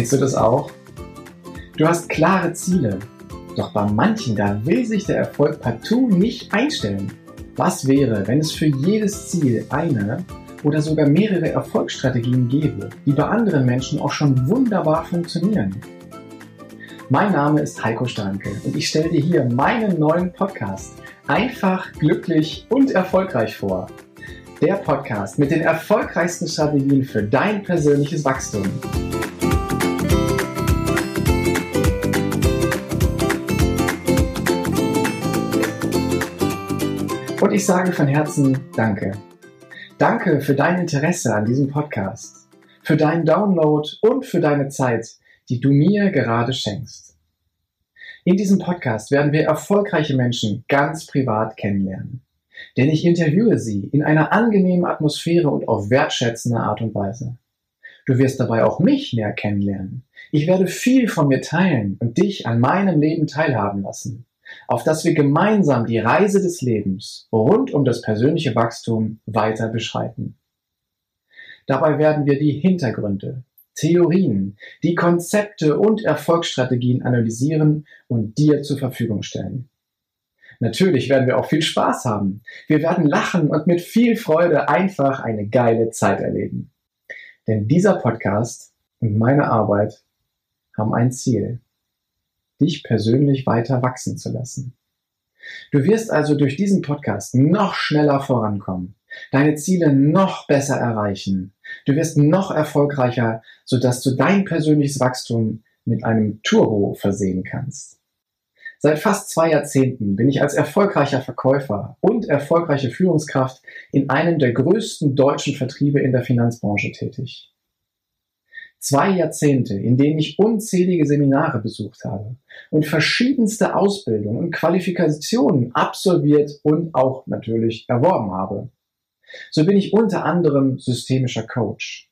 Kennst du das auch? Du hast klare Ziele, doch bei manchen, da will sich der Erfolg partout nicht einstellen. Was wäre, wenn es für jedes Ziel eine oder sogar mehrere Erfolgsstrategien gäbe, die bei anderen Menschen auch schon wunderbar funktionieren? Mein Name ist Heiko Starnke und ich stelle dir hier meinen neuen Podcast Einfach, glücklich und erfolgreich vor. Der Podcast mit den erfolgreichsten Strategien für dein persönliches Wachstum. Und ich sage von Herzen Danke. Danke für dein Interesse an diesem Podcast, für deinen Download und für deine Zeit, die du mir gerade schenkst. In diesem Podcast werden wir erfolgreiche Menschen ganz privat kennenlernen. Denn ich interviewe sie in einer angenehmen Atmosphäre und auf wertschätzende Art und Weise. Du wirst dabei auch mich näher kennenlernen. Ich werde viel von mir teilen und dich an meinem Leben teilhaben lassen auf dass wir gemeinsam die Reise des Lebens rund um das persönliche Wachstum weiter beschreiten. Dabei werden wir die Hintergründe, Theorien, die Konzepte und Erfolgsstrategien analysieren und dir zur Verfügung stellen. Natürlich werden wir auch viel Spaß haben. Wir werden lachen und mit viel Freude einfach eine geile Zeit erleben. Denn dieser Podcast und meine Arbeit haben ein Ziel dich persönlich weiter wachsen zu lassen. Du wirst also durch diesen Podcast noch schneller vorankommen, deine Ziele noch besser erreichen. Du wirst noch erfolgreicher, sodass du dein persönliches Wachstum mit einem Turbo versehen kannst. Seit fast zwei Jahrzehnten bin ich als erfolgreicher Verkäufer und erfolgreiche Führungskraft in einem der größten deutschen Vertriebe in der Finanzbranche tätig. Zwei Jahrzehnte, in denen ich unzählige Seminare besucht habe und verschiedenste Ausbildungen und Qualifikationen absolviert und auch natürlich erworben habe. So bin ich unter anderem systemischer Coach,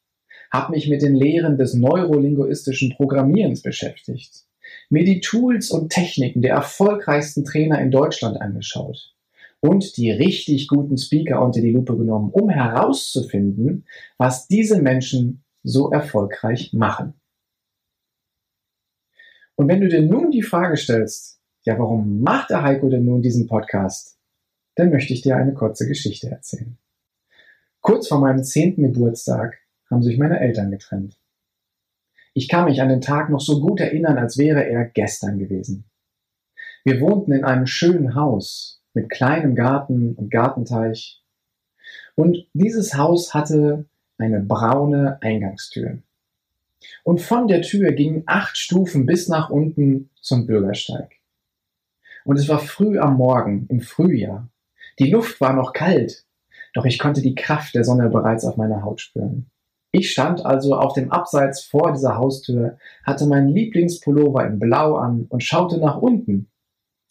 habe mich mit den Lehren des neurolinguistischen Programmierens beschäftigt, mir die Tools und Techniken der erfolgreichsten Trainer in Deutschland angeschaut und die richtig guten Speaker unter die Lupe genommen, um herauszufinden, was diese Menschen so erfolgreich machen. Und wenn du dir nun die Frage stellst, ja, warum macht der Heiko denn nun diesen Podcast? Dann möchte ich dir eine kurze Geschichte erzählen. Kurz vor meinem zehnten Geburtstag haben sich meine Eltern getrennt. Ich kann mich an den Tag noch so gut erinnern, als wäre er gestern gewesen. Wir wohnten in einem schönen Haus mit kleinem Garten und Gartenteich. Und dieses Haus hatte eine braune Eingangstür. Und von der Tür gingen acht Stufen bis nach unten zum Bürgersteig. Und es war früh am Morgen, im Frühjahr. Die Luft war noch kalt, doch ich konnte die Kraft der Sonne bereits auf meiner Haut spüren. Ich stand also auf dem Abseits vor dieser Haustür, hatte meinen Lieblingspullover in Blau an und schaute nach unten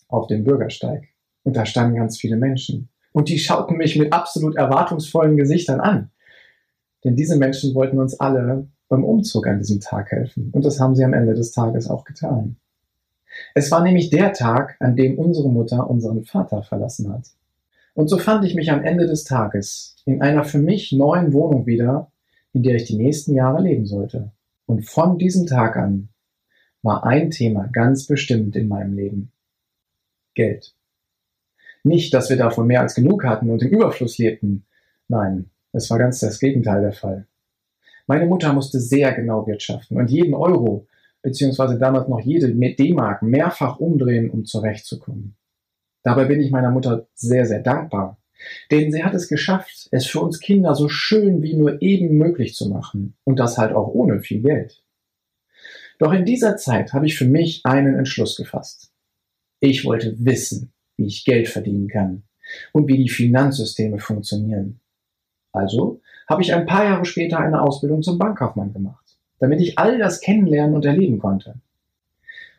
auf den Bürgersteig. Und da standen ganz viele Menschen. Und die schauten mich mit absolut erwartungsvollen Gesichtern an. Denn diese Menschen wollten uns alle beim Umzug an diesem Tag helfen. Und das haben sie am Ende des Tages auch getan. Es war nämlich der Tag, an dem unsere Mutter unseren Vater verlassen hat. Und so fand ich mich am Ende des Tages in einer für mich neuen Wohnung wieder, in der ich die nächsten Jahre leben sollte. Und von diesem Tag an war ein Thema ganz bestimmt in meinem Leben. Geld. Nicht, dass wir davon mehr als genug hatten und im Überfluss lebten. Nein, es war ganz das Gegenteil der Fall. Meine Mutter musste sehr genau wirtschaften und jeden Euro, beziehungsweise damals noch jede D-Mark mehrfach umdrehen, um zurechtzukommen. Dabei bin ich meiner Mutter sehr, sehr dankbar. Denn sie hat es geschafft, es für uns Kinder so schön wie nur eben möglich zu machen. Und das halt auch ohne viel Geld. Doch in dieser Zeit habe ich für mich einen Entschluss gefasst. Ich wollte wissen, wie ich Geld verdienen kann und wie die Finanzsysteme funktionieren. Also habe ich ein paar Jahre später eine Ausbildung zum Bankkaufmann gemacht, damit ich all das kennenlernen und erleben konnte.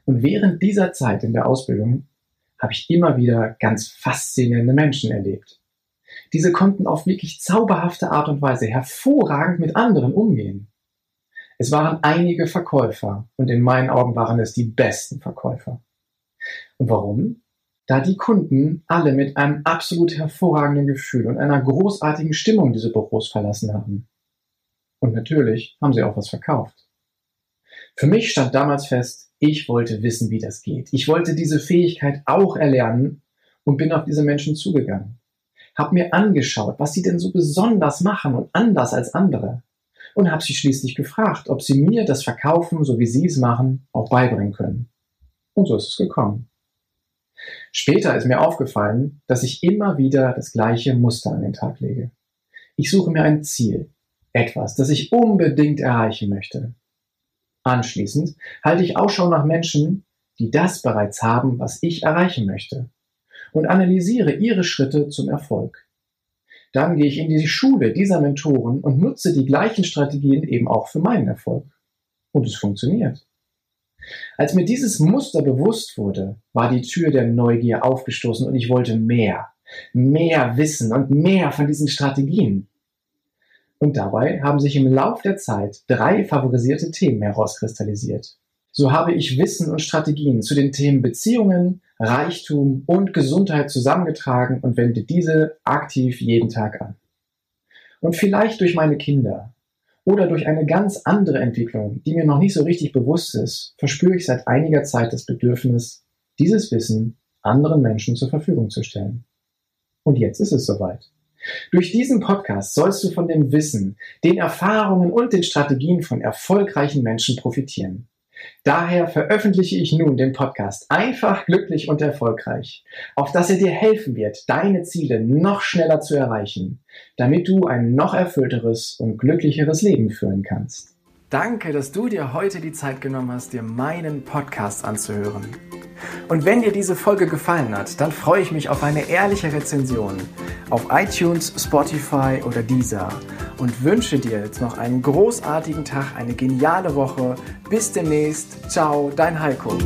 Und während dieser Zeit in der Ausbildung habe ich immer wieder ganz faszinierende Menschen erlebt. Diese konnten auf wirklich zauberhafte Art und Weise hervorragend mit anderen umgehen. Es waren einige Verkäufer und in meinen Augen waren es die besten Verkäufer. Und warum? Da die Kunden alle mit einem absolut hervorragenden Gefühl und einer großartigen Stimmung diese Büros verlassen haben. Und natürlich haben sie auch was verkauft. Für mich stand damals fest, ich wollte wissen, wie das geht. Ich wollte diese Fähigkeit auch erlernen und bin auf diese Menschen zugegangen. Hab mir angeschaut, was sie denn so besonders machen und anders als andere. Und habe sie schließlich gefragt, ob sie mir das Verkaufen, so wie sie es machen, auch beibringen können. Und so ist es gekommen. Später ist mir aufgefallen, dass ich immer wieder das gleiche Muster an den Tag lege. Ich suche mir ein Ziel, etwas, das ich unbedingt erreichen möchte. Anschließend halte ich Ausschau nach Menschen, die das bereits haben, was ich erreichen möchte, und analysiere ihre Schritte zum Erfolg. Dann gehe ich in die Schule dieser Mentoren und nutze die gleichen Strategien eben auch für meinen Erfolg. Und es funktioniert. Als mir dieses Muster bewusst wurde, war die Tür der Neugier aufgestoßen und ich wollte mehr, mehr wissen und mehr von diesen Strategien. Und dabei haben sich im Lauf der Zeit drei favorisierte Themen herauskristallisiert. So habe ich Wissen und Strategien zu den Themen Beziehungen, Reichtum und Gesundheit zusammengetragen und wende diese aktiv jeden Tag an. Und vielleicht durch meine Kinder oder durch eine ganz andere Entwicklung, die mir noch nicht so richtig bewusst ist, verspüre ich seit einiger Zeit das Bedürfnis, dieses Wissen anderen Menschen zur Verfügung zu stellen. Und jetzt ist es soweit. Durch diesen Podcast sollst du von dem Wissen, den Erfahrungen und den Strategien von erfolgreichen Menschen profitieren. Daher veröffentliche ich nun den Podcast Einfach, glücklich und erfolgreich, auf dass er dir helfen wird, deine Ziele noch schneller zu erreichen, damit du ein noch erfüllteres und glücklicheres Leben führen kannst. Danke, dass du dir heute die Zeit genommen hast, dir meinen Podcast anzuhören. Und wenn dir diese Folge gefallen hat, dann freue ich mich auf eine ehrliche Rezension auf iTunes, Spotify oder Deezer und wünsche dir jetzt noch einen großartigen Tag, eine geniale Woche. Bis demnächst. Ciao, dein Heiko.